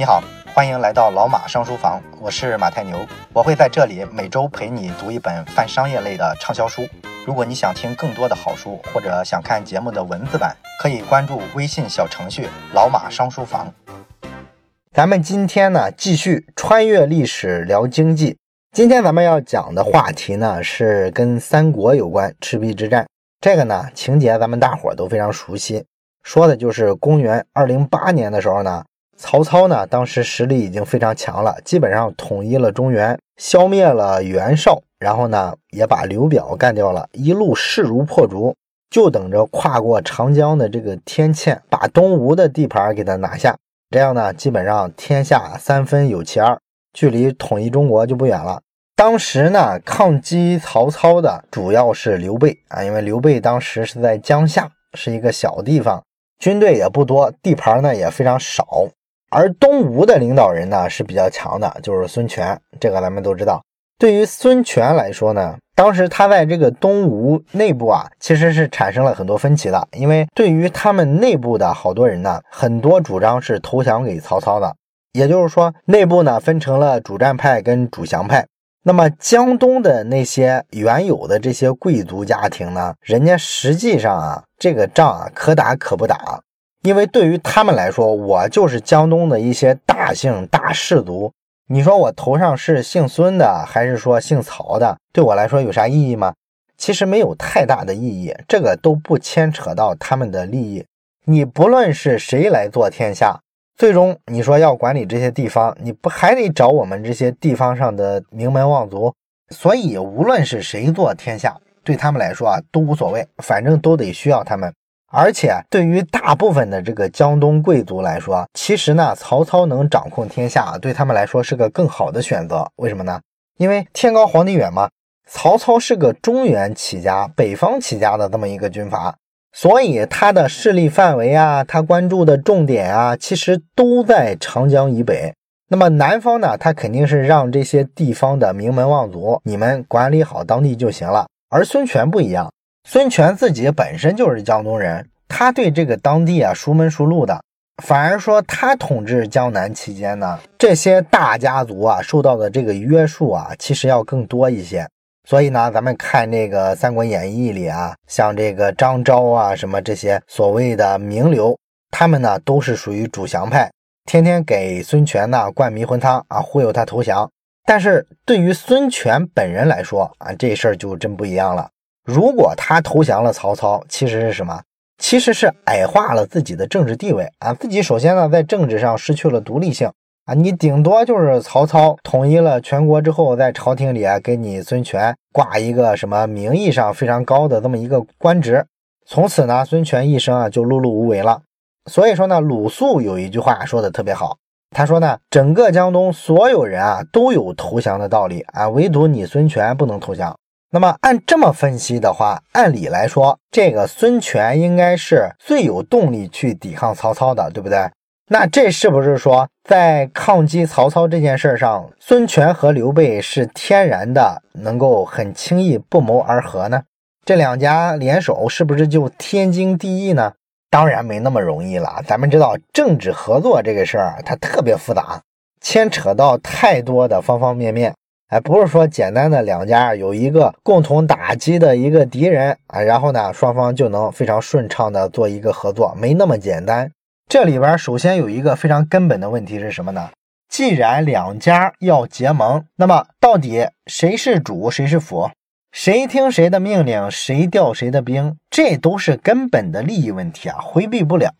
你好，欢迎来到老马商书房，我是马太牛，我会在这里每周陪你读一本泛商业类的畅销书。如果你想听更多的好书，或者想看节目的文字版，可以关注微信小程序“老马商书房”。咱们今天呢，继续穿越历史聊经济。今天咱们要讲的话题呢，是跟三国有关，赤壁之战。这个呢，情节咱们大伙都非常熟悉，说的就是公元二零八年的时候呢。曹操呢，当时实力已经非常强了，基本上统一了中原，消灭了袁绍，然后呢，也把刘表干掉了，一路势如破竹，就等着跨过长江的这个天堑，把东吴的地盘给他拿下。这样呢，基本上天下三分有其二，距离统一中国就不远了。当时呢，抗击曹操的主要是刘备啊，因为刘备当时是在江夏，是一个小地方，军队也不多，地盘呢也非常少。而东吴的领导人呢是比较强的，就是孙权，这个咱们都知道。对于孙权来说呢，当时他在这个东吴内部啊，其实是产生了很多分歧的，因为对于他们内部的好多人呢，很多主张是投降给曹操的，也就是说，内部呢分成了主战派跟主降派。那么江东的那些原有的这些贵族家庭呢，人家实际上啊，这个仗啊可打可不打。因为对于他们来说，我就是江东的一些大姓大氏族。你说我头上是姓孙的，还是说姓曹的，对我来说有啥意义吗？其实没有太大的意义，这个都不牵扯到他们的利益。你不论是谁来做天下，最终你说要管理这些地方，你不还得找我们这些地方上的名门望族？所以无论是谁做天下，对他们来说啊都无所谓，反正都得需要他们。而且对于大部分的这个江东贵族来说，其实呢，曹操能掌控天下，对他们来说是个更好的选择。为什么呢？因为天高皇帝远嘛。曹操是个中原起家、北方起家的这么一个军阀，所以他的势力范围啊，他关注的重点啊，其实都在长江以北。那么南方呢，他肯定是让这些地方的名门望族，你们管理好当地就行了。而孙权不一样。孙权自己本身就是江东人，他对这个当地啊熟门熟路的，反而说他统治江南期间呢，这些大家族啊受到的这个约束啊，其实要更多一些。所以呢，咱们看这个《三国演义》里啊，像这个张昭啊，什么这些所谓的名流，他们呢都是属于主降派，天天给孙权呢灌迷魂汤啊，忽悠他投降。但是对于孙权本人来说啊，这事儿就真不一样了。如果他投降了曹操，其实是什么？其实是矮化了自己的政治地位啊！自己首先呢，在政治上失去了独立性啊！你顶多就是曹操统一了全国之后，在朝廷里啊，给你孙权挂一个什么名义上非常高的这么一个官职，从此呢，孙权一生啊就碌碌无为了。所以说呢，鲁肃有一句话说的特别好，他说呢，整个江东所有人啊都有投降的道理啊，唯独你孙权不能投降。那么按这么分析的话，按理来说，这个孙权应该是最有动力去抵抗曹操的，对不对？那这是不是说，在抗击曹操这件事上，孙权和刘备是天然的能够很轻易不谋而合呢？这两家联手是不是就天经地义呢？当然没那么容易了。咱们知道，政治合作这个事儿，它特别复杂，牵扯到太多的方方面面。哎，不是说简单的两家有一个共同打击的一个敌人啊，然后呢，双方就能非常顺畅的做一个合作，没那么简单。这里边首先有一个非常根本的问题是什么呢？既然两家要结盟，那么到底谁是主，谁是辅，谁听谁的命令，谁调谁的兵，这都是根本的利益问题啊，回避不了。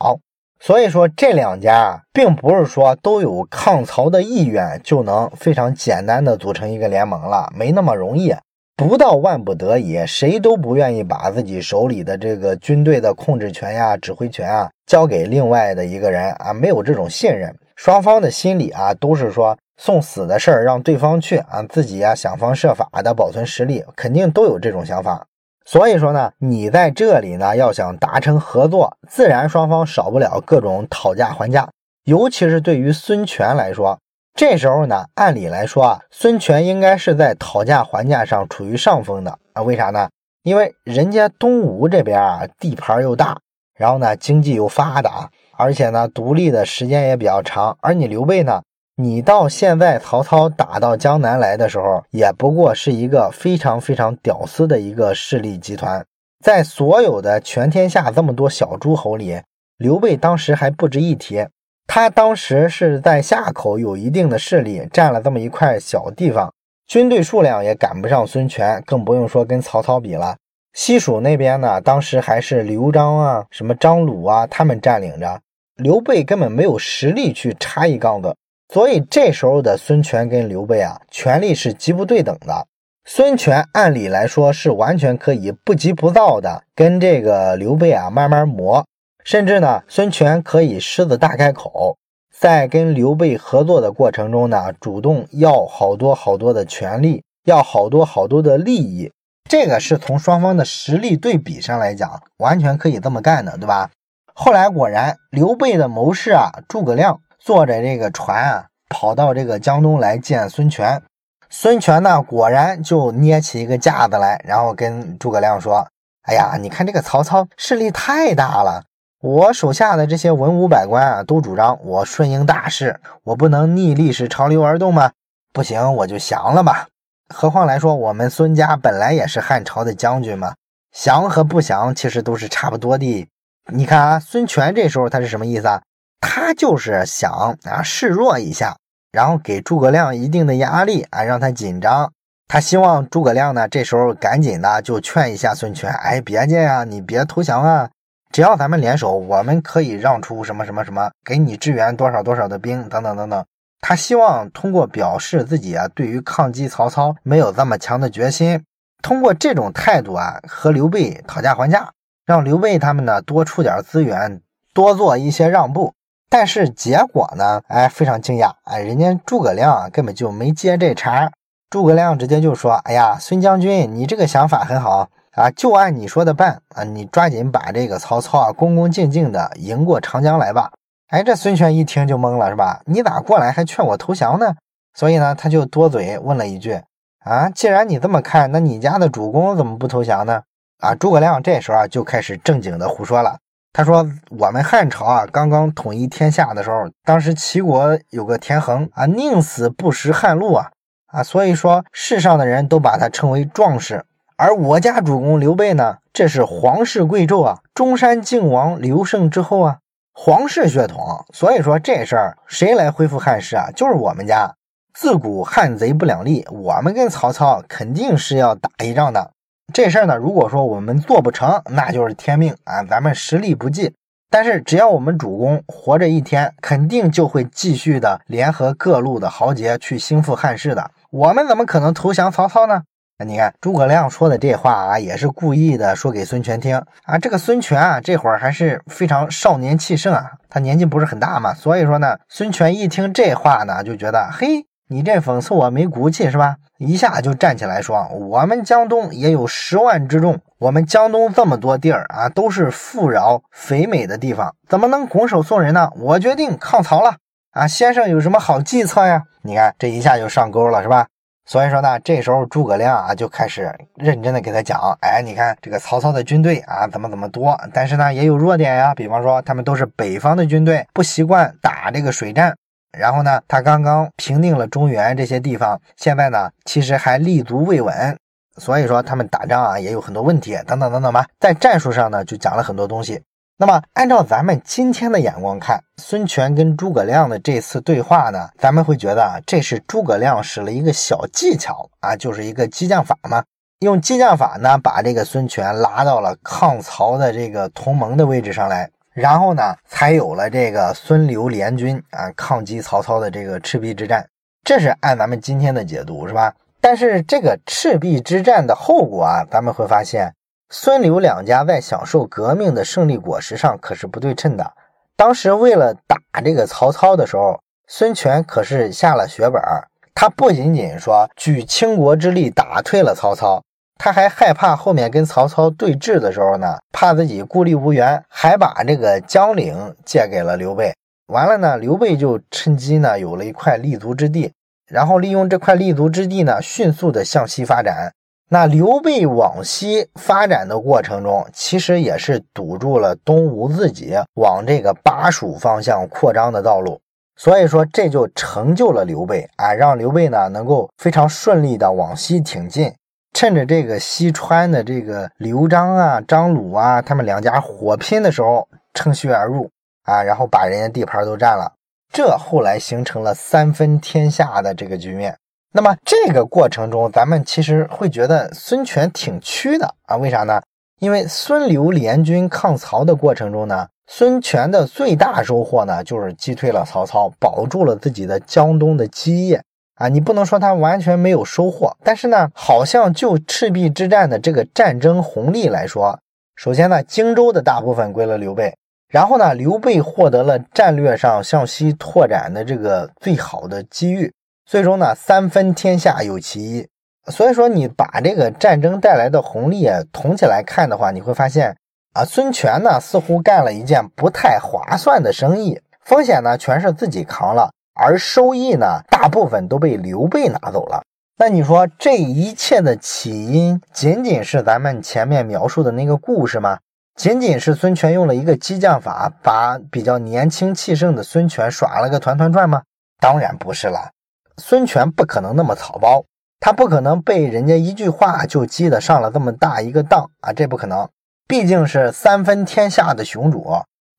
所以说，这两家并不是说都有抗曹的意愿就能非常简单的组成一个联盟了，没那么容易。不到万不得已，谁都不愿意把自己手里的这个军队的控制权呀、指挥权啊交给另外的一个人啊，没有这种信任。双方的心里啊，都是说送死的事儿让对方去啊，自己呀想方设法的保存实力，肯定都有这种想法。所以说呢，你在这里呢，要想达成合作，自然双方少不了各种讨价还价。尤其是对于孙权来说，这时候呢，按理来说啊，孙权应该是在讨价还价上处于上风的啊。为啥呢？因为人家东吴这边啊，地盘又大，然后呢，经济又发达而且呢，独立的时间也比较长。而你刘备呢，你到现在曹操打到江南来的时候，也不过是一个非常非常屌丝的一个势力集团，在所有的全天下这么多小诸侯里，刘备当时还不值一提。他当时是在夏口有一定的势力，占了这么一块小地方，军队数量也赶不上孙权，更不用说跟曹操比了。西蜀那边呢，当时还是刘璋啊、什么张鲁啊，他们占领着，刘备根本没有实力去插一杠子。所以这时候的孙权跟刘备啊，权力是极不对等的。孙权按理来说是完全可以不急不躁的跟这个刘备啊慢慢磨。甚至呢，孙权可以狮子大开口，在跟刘备合作的过程中呢，主动要好多好多的权利，要好多好多的利益。这个是从双方的实力对比上来讲，完全可以这么干的，对吧？后来果然，刘备的谋士啊，诸葛亮坐着这个船啊，跑到这个江东来见孙权。孙权呢，果然就捏起一个架子来，然后跟诸葛亮说：“哎呀，你看这个曹操势力太大了。”我手下的这些文武百官啊，都主张我顺应大势，我不能逆历史潮流而动吗？不行，我就降了吧。何况来说，我们孙家本来也是汉朝的将军嘛，降和不降其实都是差不多的。你看啊，孙权这时候他是什么意思啊？他就是想啊示弱一下，然后给诸葛亮一定的压力啊，让他紧张。他希望诸葛亮呢这时候赶紧的就劝一下孙权，哎，别介呀，你别投降啊。只要咱们联手，我们可以让出什么什么什么，给你支援多少多少的兵，等等等等。他希望通过表示自己啊，对于抗击曹操没有这么强的决心，通过这种态度啊，和刘备讨价还价，让刘备他们呢多出点资源，多做一些让步。但是结果呢，哎，非常惊讶，哎，人家诸葛亮啊根本就没接这茬，诸葛亮直接就说：“哎呀，孙将军，你这个想法很好。”啊，就按你说的办啊！你抓紧把这个曹操啊，恭恭敬敬的迎过长江来吧。哎，这孙权一听就懵了，是吧？你咋过来还劝我投降呢？所以呢，他就多嘴问了一句：啊，既然你这么看，那你家的主公怎么不投降呢？啊，诸葛亮这时候啊就开始正经的胡说了。他说：我们汉朝啊，刚刚统一天下的时候，当时齐国有个田横啊，宁死不食汉禄啊啊，所以说世上的人都把他称为壮士。而我家主公刘备呢，这是皇室贵胄啊，中山靖王刘胜之后啊，皇室血统。所以说这事儿谁来恢复汉室啊？就是我们家。自古汉贼不两立，我们跟曹操肯定是要打一仗的。这事儿呢，如果说我们做不成，那就是天命啊，咱们实力不济。但是只要我们主公活着一天，肯定就会继续的联合各路的豪杰去兴复汉室的。我们怎么可能投降曹操呢？你看诸葛亮说的这话啊，也是故意的说给孙权听啊。这个孙权啊，这会儿还是非常少年气盛啊，他年纪不是很大嘛，所以说呢，孙权一听这话呢，就觉得嘿，你这讽刺我没骨气是吧？一下就站起来说，我们江东也有十万之众，我们江东这么多地儿啊，都是富饶肥美的地方，怎么能拱手送人呢？我决定抗曹了啊！先生有什么好计策呀？你看这一下就上钩了是吧？所以说呢，这时候诸葛亮啊就开始认真的给他讲，哎，你看这个曹操的军队啊怎么怎么多，但是呢也有弱点呀，比方说他们都是北方的军队，不习惯打这个水战，然后呢他刚刚平定了中原这些地方，现在呢其实还立足未稳，所以说他们打仗啊也有很多问题，等等等等吧，在战术上呢就讲了很多东西。那么，按照咱们今天的眼光看，孙权跟诸葛亮的这次对话呢，咱们会觉得啊，这是诸葛亮使了一个小技巧啊，就是一个激将法嘛。用激将法呢，把这个孙权拉到了抗曹的这个同盟的位置上来，然后呢，才有了这个孙刘联军啊，抗击曹操的这个赤壁之战。这是按咱们今天的解读，是吧？但是这个赤壁之战的后果啊，咱们会发现。孙刘两家在享受革命的胜利果实上可是不对称的。当时为了打这个曹操的时候，孙权可是下了血本儿。他不仅仅说举倾国之力打退了曹操，他还害怕后面跟曹操对峙的时候呢，怕自己孤立无援，还把这个江陵借给了刘备。完了呢，刘备就趁机呢有了一块立足之地，然后利用这块立足之地呢，迅速的向西发展。那刘备往西发展的过程中，其实也是堵住了东吴自己往这个巴蜀方向扩张的道路，所以说这就成就了刘备啊，让刘备呢能够非常顺利的往西挺进，趁着这个西川的这个刘璋啊、张鲁啊他们两家火拼的时候，乘虚而入啊，然后把人家地盘都占了，这后来形成了三分天下的这个局面。那么这个过程中，咱们其实会觉得孙权挺屈的啊？为啥呢？因为孙刘联军抗曹的过程中呢，孙权的最大收获呢，就是击退了曹操，保住了自己的江东的基业啊。你不能说他完全没有收获，但是呢，好像就赤壁之战的这个战争红利来说，首先呢，荆州的大部分归了刘备，然后呢，刘备获得了战略上向西拓展的这个最好的机遇。最终呢，三分天下有其一。所以说，你把这个战争带来的红利统起来看的话，你会发现啊，孙权呢似乎干了一件不太划算的生意，风险呢全是自己扛了，而收益呢大部分都被刘备拿走了。那你说这一切的起因，仅仅是咱们前面描述的那个故事吗？仅仅是孙权用了一个激将法，把比较年轻气盛的孙权耍了个团团转吗？当然不是了。孙权不可能那么草包，他不可能被人家一句话就激得上了这么大一个当啊！这不可能，毕竟是三分天下的雄主，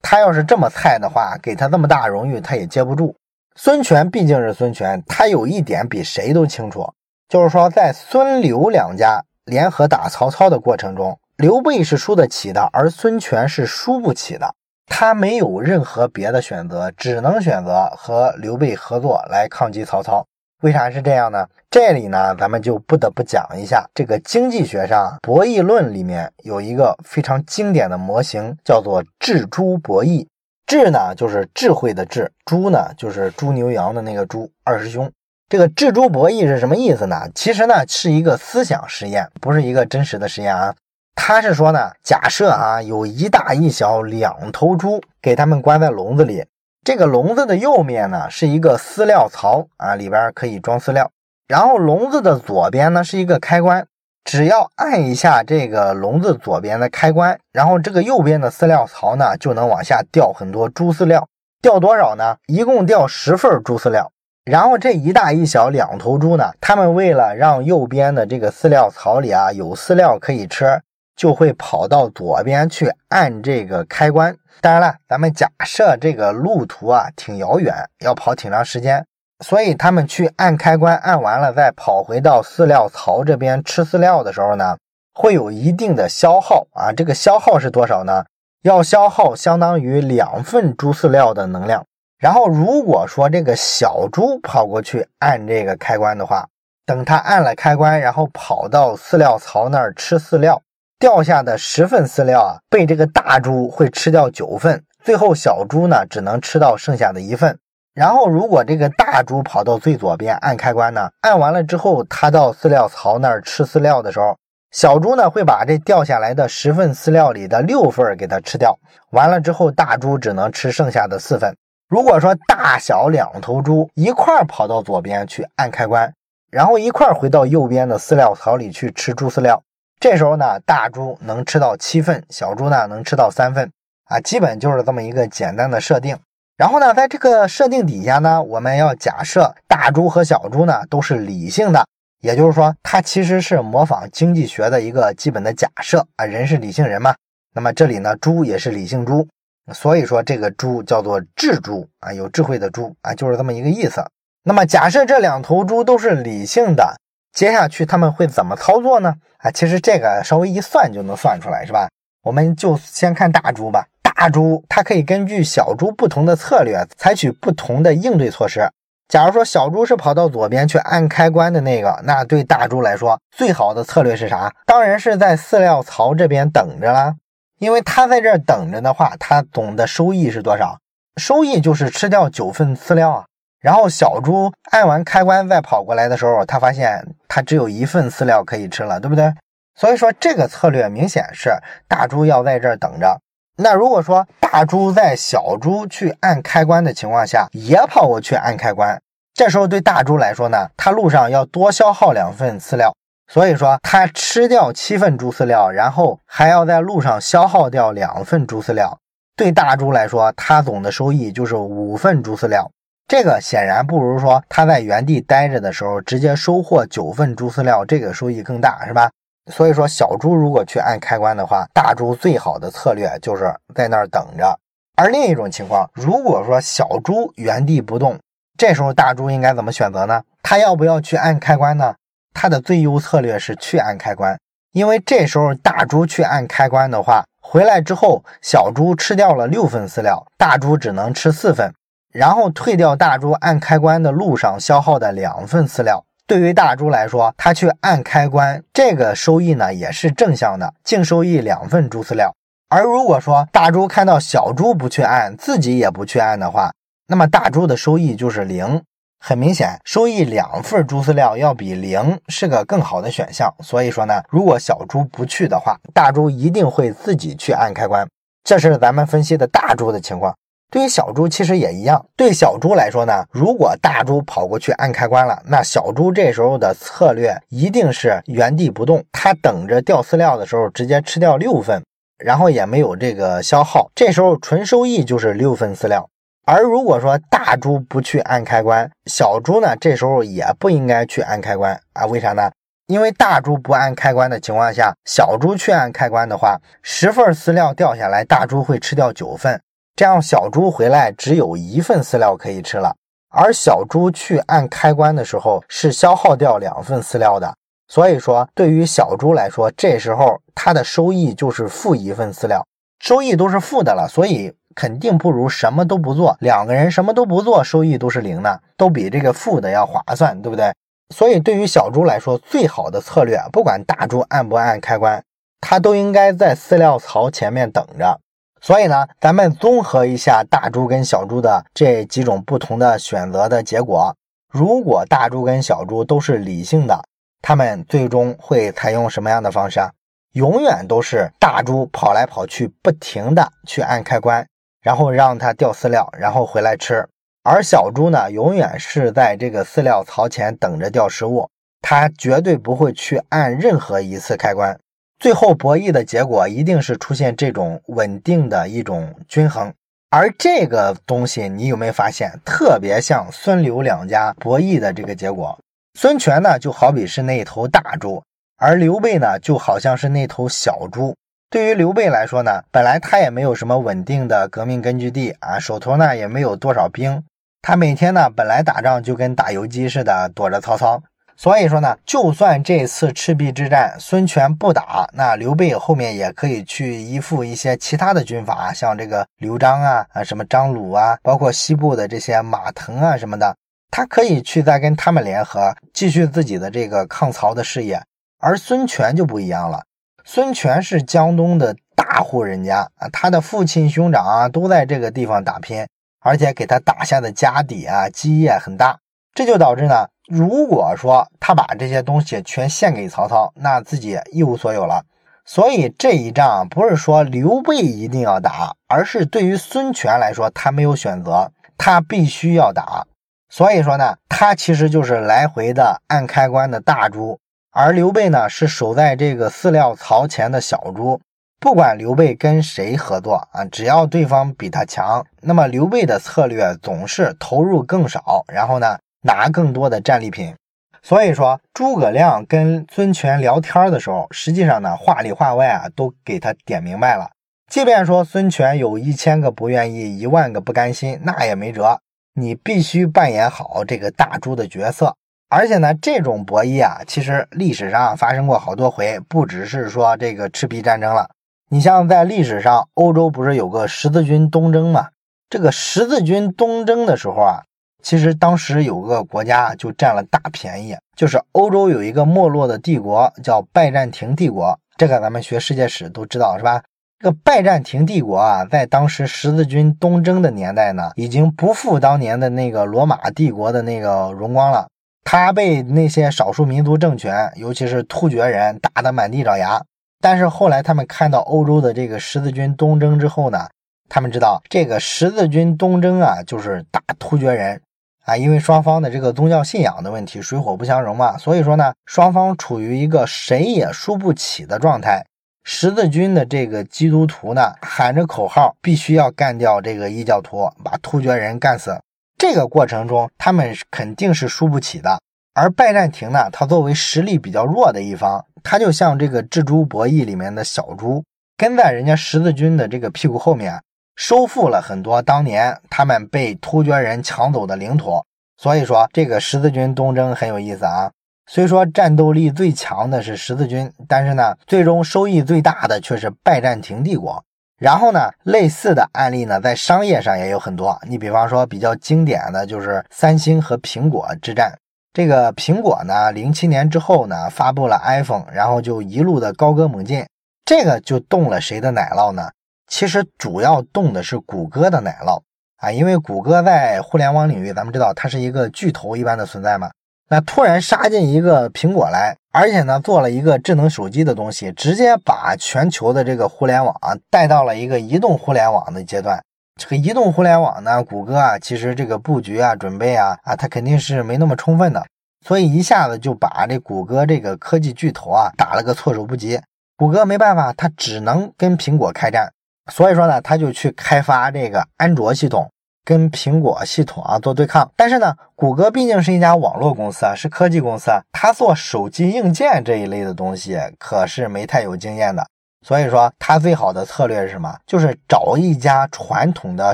他要是这么菜的话，给他这么大荣誉他也接不住。孙权毕竟是孙权，他有一点比谁都清楚，就是说在孙刘两家联合打曹操的过程中，刘备是输得起的，而孙权是输不起的。他没有任何别的选择，只能选择和刘备合作来抗击曹操。为啥是这样呢？这里呢，咱们就不得不讲一下这个经济学上博弈论里面有一个非常经典的模型，叫做智猪博弈。智呢就是智慧的智，猪呢就是猪牛羊的那个猪。二师兄，这个智猪博弈是什么意思呢？其实呢是一个思想实验，不是一个真实的实验啊。他是说呢，假设啊，有一大一小两头猪，给他们关在笼子里。这个笼子的右面呢是一个饲料槽啊，里边可以装饲料。然后笼子的左边呢是一个开关，只要按一下这个笼子左边的开关，然后这个右边的饲料槽呢就能往下掉很多猪饲料。掉多少呢？一共掉十份猪饲料。然后这一大一小两头猪呢，他们为了让右边的这个饲料槽里啊有饲料可以吃。就会跑到左边去按这个开关。当然了，咱们假设这个路途啊挺遥远，要跑挺长时间，所以他们去按开关，按完了再跑回到饲料槽这边吃饲料的时候呢，会有一定的消耗啊。这个消耗是多少呢？要消耗相当于两份猪饲料的能量。然后如果说这个小猪跑过去按这个开关的话，等它按了开关，然后跑到饲料槽那儿吃饲料。掉下的十份饲料啊，被这个大猪会吃掉九份，最后小猪呢只能吃到剩下的一份。然后如果这个大猪跑到最左边按开关呢，按完了之后，它到饲料槽那儿吃饲料的时候，小猪呢会把这掉下来的十份饲料里的六份给它吃掉。完了之后，大猪只能吃剩下的四份。如果说大小两头猪一块跑到左边去按开关，然后一块回到右边的饲料槽里去吃猪饲料。这时候呢，大猪能吃到七份，小猪呢能吃到三份，啊，基本就是这么一个简单的设定。然后呢，在这个设定底下呢，我们要假设大猪和小猪呢都是理性的，也就是说，它其实是模仿经济学的一个基本的假设啊，人是理性人嘛。那么这里呢，猪也是理性猪，所以说这个猪叫做智猪啊，有智慧的猪啊，就是这么一个意思。那么假设这两头猪都是理性的。接下去他们会怎么操作呢？啊，其实这个稍微一算就能算出来，是吧？我们就先看大猪吧。大猪它可以根据小猪不同的策略，采取不同的应对措施。假如说小猪是跑到左边去按开关的那个，那对大猪来说，最好的策略是啥？当然是在饲料槽这边等着啦。因为它在这儿等着的话，它总的收益是多少？收益就是吃掉九份饲料啊。然后小猪按完开关再跑过来的时候，他发现它只有一份饲料可以吃了，对不对？所以说这个策略明显是大猪要在这儿等着。那如果说大猪在小猪去按开关的情况下也跑过去按开关，这时候对大猪来说呢，它路上要多消耗两份饲料，所以说它吃掉七份猪饲料，然后还要在路上消耗掉两份猪饲料，对大猪来说，它总的收益就是五份猪饲料。这个显然不如说他在原地待着的时候直接收获九份猪饲料，这个收益更大，是吧？所以说小猪如果去按开关的话，大猪最好的策略就是在那儿等着。而另一种情况，如果说小猪原地不动，这时候大猪应该怎么选择呢？他要不要去按开关呢？他的最优策略是去按开关，因为这时候大猪去按开关的话，回来之后小猪吃掉了六份饲料，大猪只能吃四份。然后退掉大猪按开关的路上消耗的两份饲料，对于大猪来说，它去按开关，这个收益呢也是正向的，净收益两份猪饲料。而如果说大猪看到小猪不去按，自己也不去按的话，那么大猪的收益就是零。很明显，收益两份猪饲料要比零是个更好的选项。所以说呢，如果小猪不去的话，大猪一定会自己去按开关。这是咱们分析的大猪的情况。对于小猪其实也一样。对小猪来说呢，如果大猪跑过去按开关了，那小猪这时候的策略一定是原地不动，它等着掉饲料的时候直接吃掉六份，然后也没有这个消耗，这时候纯收益就是六份饲料。而如果说大猪不去按开关，小猪呢这时候也不应该去按开关啊？为啥呢？因为大猪不按开关的情况下，小猪去按开关的话，十份饲料掉下来，大猪会吃掉九份。这样小猪回来只有一份饲料可以吃了，而小猪去按开关的时候是消耗掉两份饲料的，所以说对于小猪来说，这时候它的收益就是负一份饲料，收益都是负的了，所以肯定不如什么都不做。两个人什么都不做，收益都是零的，都比这个负的要划算，对不对？所以对于小猪来说，最好的策略，不管大猪按不按开关，它都应该在饲料槽前面等着。所以呢，咱们综合一下大猪跟小猪的这几种不同的选择的结果。如果大猪跟小猪都是理性的，他们最终会采用什么样的方式啊？永远都是大猪跑来跑去，不停的去按开关，然后让它掉饲料，然后回来吃。而小猪呢，永远是在这个饲料槽前等着掉食物，它绝对不会去按任何一次开关。最后博弈的结果一定是出现这种稳定的一种均衡，而这个东西你有没有发现，特别像孙刘两家博弈的这个结果？孙权呢就好比是那头大猪，而刘备呢就好像是那头小猪。对于刘备来说呢，本来他也没有什么稳定的革命根据地啊，手头呢也没有多少兵，他每天呢本来打仗就跟打游击似的，躲着曹操。所以说呢，就算这次赤壁之战孙权不打，那刘备后面也可以去依附一些其他的军阀，像这个刘璋啊啊，什么张鲁啊，包括西部的这些马腾啊什么的，他可以去再跟他们联合，继续自己的这个抗曹的事业。而孙权就不一样了，孙权是江东的大户人家啊，他的父亲兄长啊都在这个地方打拼，而且给他打下的家底啊基业很大，这就导致呢。如果说他把这些东西全献给曹操，那自己一无所有了。所以这一仗不是说刘备一定要打，而是对于孙权来说，他没有选择，他必须要打。所以说呢，他其实就是来回的按开关的大猪，而刘备呢是守在这个饲料槽前的小猪。不管刘备跟谁合作啊，只要对方比他强，那么刘备的策略总是投入更少，然后呢？拿更多的战利品，所以说诸葛亮跟孙权聊天的时候，实际上呢话里话外啊都给他点明白了。即便说孙权有一千个不愿意，一万个不甘心，那也没辙，你必须扮演好这个大猪的角色。而且呢，这种博弈啊，其实历史上发生过好多回，不只是说这个赤壁战争了。你像在历史上，欧洲不是有个十字军东征吗？这个十字军东征的时候啊。其实当时有个国家就占了大便宜，就是欧洲有一个没落的帝国叫拜占庭帝国，这个咱们学世界史都知道是吧？这个拜占庭帝国啊，在当时十字军东征的年代呢，已经不复当年的那个罗马帝国的那个荣光了。他被那些少数民族政权，尤其是突厥人打得满地找牙。但是后来他们看到欧洲的这个十字军东征之后呢，他们知道这个十字军东征啊，就是打突厥人。啊，因为双方的这个宗教信仰的问题，水火不相容嘛，所以说呢，双方处于一个谁也输不起的状态。十字军的这个基督徒呢，喊着口号，必须要干掉这个异教徒，把突厥人干死。这个过程中，他们肯定是输不起的。而拜占庭呢，它作为实力比较弱的一方，它就像这个蜘蛛博弈里面的小猪，跟在人家十字军的这个屁股后面，收复了很多当年他们被突厥人抢走的领土。所以说，这个十字军东征很有意思啊。虽说战斗力最强的是十字军，但是呢，最终收益最大的却是拜占庭帝国。然后呢，类似的案例呢，在商业上也有很多。你比方说，比较经典的就是三星和苹果之战。这个苹果呢，零七年之后呢，发布了 iPhone，然后就一路的高歌猛进。这个就动了谁的奶酪呢？其实主要动的是谷歌的奶酪啊，因为谷歌在互联网领域，咱们知道它是一个巨头一般的存在嘛。那突然杀进一个苹果来，而且呢做了一个智能手机的东西，直接把全球的这个互联网带到了一个移动互联网的阶段。这个移动互联网呢，谷歌啊，其实这个布局啊、准备啊啊，它肯定是没那么充分的，所以一下子就把这谷歌这个科技巨头啊打了个措手不及。谷歌没办法，它只能跟苹果开战，所以说呢，他就去开发这个安卓系统。跟苹果系统啊做对抗，但是呢，谷歌毕竟是一家网络公司啊，是科技公司啊，它做手机硬件这一类的东西可是没太有经验的。所以说，他最好的策略是什么？就是找一家传统的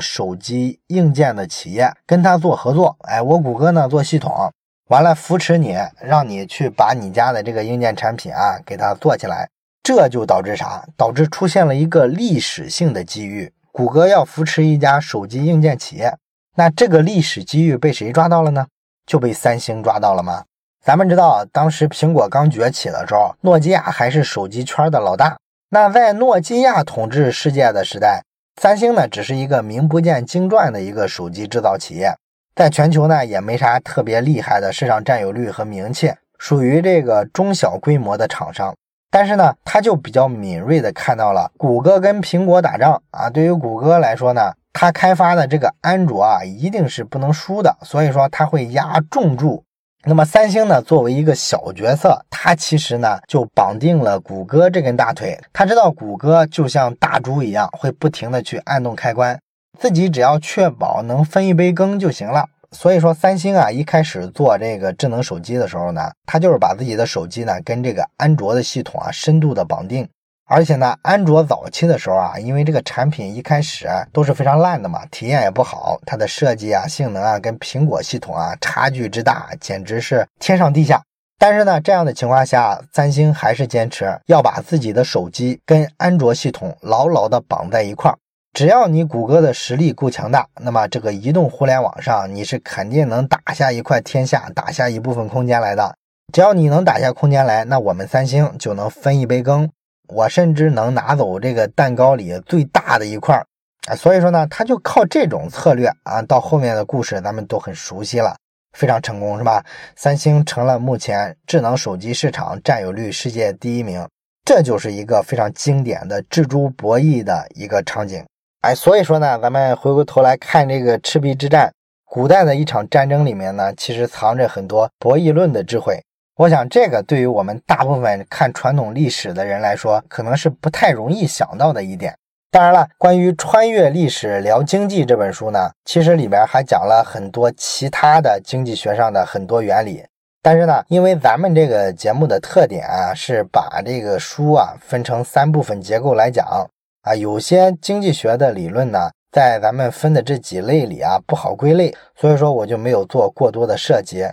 手机硬件的企业跟他做合作。哎，我谷歌呢做系统，完了扶持你，让你去把你家的这个硬件产品啊给它做起来。这就导致啥？导致出现了一个历史性的机遇。谷歌要扶持一家手机硬件企业，那这个历史机遇被谁抓到了呢？就被三星抓到了吗？咱们知道，当时苹果刚崛起的时候，诺基亚还是手机圈的老大。那在诺基亚统治世界的时代，三星呢，只是一个名不见经传的一个手机制造企业，在全球呢也没啥特别厉害的市场占有率和名气，属于这个中小规模的厂商。但是呢，他就比较敏锐的看到了谷歌跟苹果打仗啊，对于谷歌来说呢，他开发的这个安卓啊，一定是不能输的，所以说他会压重注。那么三星呢，作为一个小角色，他其实呢就绑定了谷歌这根大腿，他知道谷歌就像大猪一样，会不停的去按动开关，自己只要确保能分一杯羹就行了。所以说，三星啊，一开始做这个智能手机的时候呢，它就是把自己的手机呢跟这个安卓的系统啊深度的绑定。而且呢，安卓早期的时候啊，因为这个产品一开始都是非常烂的嘛，体验也不好，它的设计啊、性能啊跟苹果系统啊差距之大，简直是天上地下。但是呢，这样的情况下，三星还是坚持要把自己的手机跟安卓系统牢牢的绑在一块儿。只要你谷歌的实力够强大，那么这个移动互联网上你是肯定能打下一块天下，打下一部分空间来的。只要你能打下空间来，那我们三星就能分一杯羹，我甚至能拿走这个蛋糕里最大的一块儿啊！所以说呢，他就靠这种策略啊，到后面的故事咱们都很熟悉了，非常成功，是吧？三星成了目前智能手机市场占有率世界第一名，这就是一个非常经典的蜘蛛博弈的一个场景。哎，所以说呢，咱们回过头来看这个赤壁之战，古代的一场战争里面呢，其实藏着很多博弈论的智慧。我想，这个对于我们大部分看传统历史的人来说，可能是不太容易想到的一点。当然了，关于穿越历史聊经济这本书呢，其实里边还讲了很多其他的经济学上的很多原理。但是呢，因为咱们这个节目的特点啊，是把这个书啊分成三部分结构来讲。啊，有些经济学的理论呢，在咱们分的这几类里啊，不好归类，所以说我就没有做过多的涉及。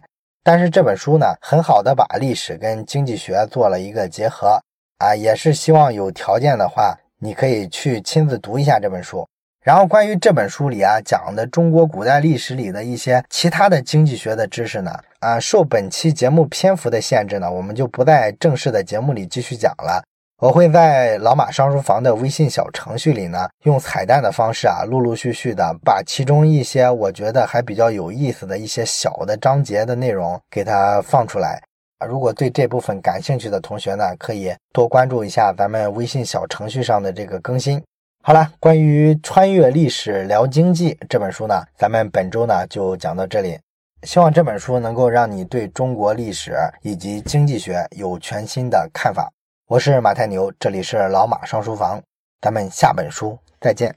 但是这本书呢，很好的把历史跟经济学做了一个结合啊，也是希望有条件的话，你可以去亲自读一下这本书。然后关于这本书里啊讲的中国古代历史里的一些其他的经济学的知识呢，啊，受本期节目篇幅的限制呢，我们就不在正式的节目里继续讲了。我会在老马上书房的微信小程序里呢，用彩蛋的方式啊，陆陆续续的把其中一些我觉得还比较有意思的一些小的章节的内容给它放出来啊。如果对这部分感兴趣的同学呢，可以多关注一下咱们微信小程序上的这个更新。好了，关于穿越历史聊经济这本书呢，咱们本周呢就讲到这里。希望这本书能够让你对中国历史以及经济学有全新的看法。我是马太牛，这里是老马上书房，咱们下本书再见。